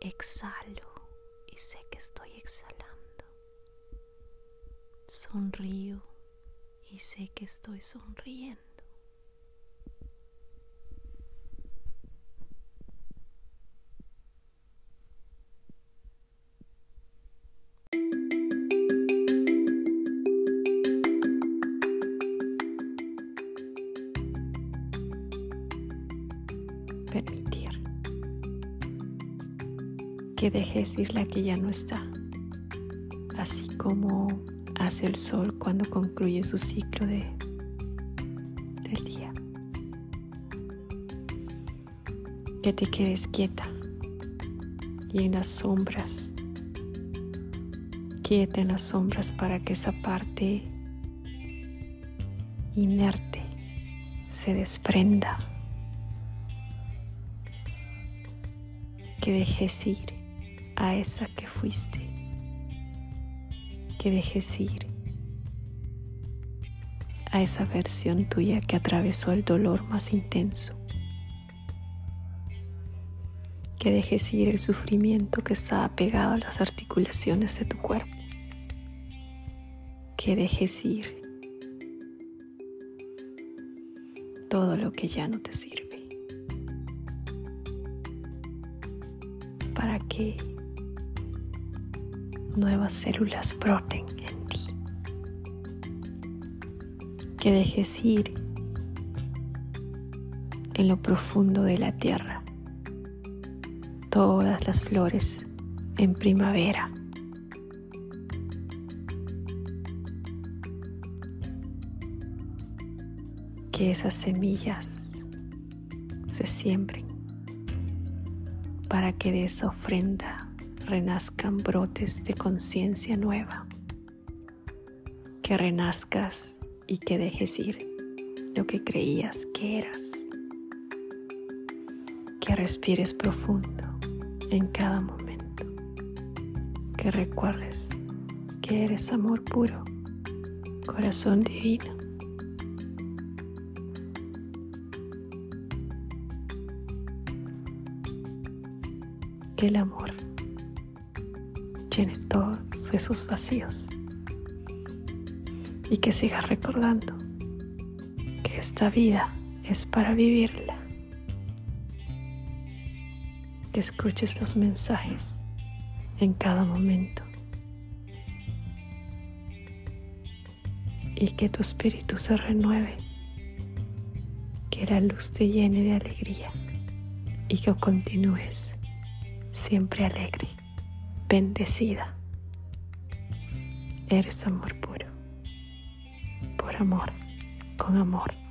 Exhalo y sé que estoy exhalando. Sonrío y sé que estoy sonriendo. permitir que dejes ir la que ya no está, así como hace el sol cuando concluye su ciclo de, del día. Que te quedes quieta y en las sombras, quieta en las sombras para que esa parte inerte se desprenda. Que dejes ir a esa que fuiste, que dejes ir a esa versión tuya que atravesó el dolor más intenso, que dejes ir el sufrimiento que estaba pegado a las articulaciones de tu cuerpo, que dejes ir todo lo que ya no te sirve. para que nuevas células broten en ti. Que dejes ir en lo profundo de la tierra todas las flores en primavera. Que esas semillas se siembren para que de esa ofrenda renazcan brotes de conciencia nueva, que renazcas y que dejes ir lo que creías que eras, que respires profundo en cada momento, que recuerdes que eres amor puro, corazón divino. Que el amor llene todos esos vacíos y que sigas recordando que esta vida es para vivirla. Que escuches los mensajes en cada momento y que tu espíritu se renueve, que la luz te llene de alegría y que continúes siempre alegre, bendecida. Eres amor puro, por amor, con amor.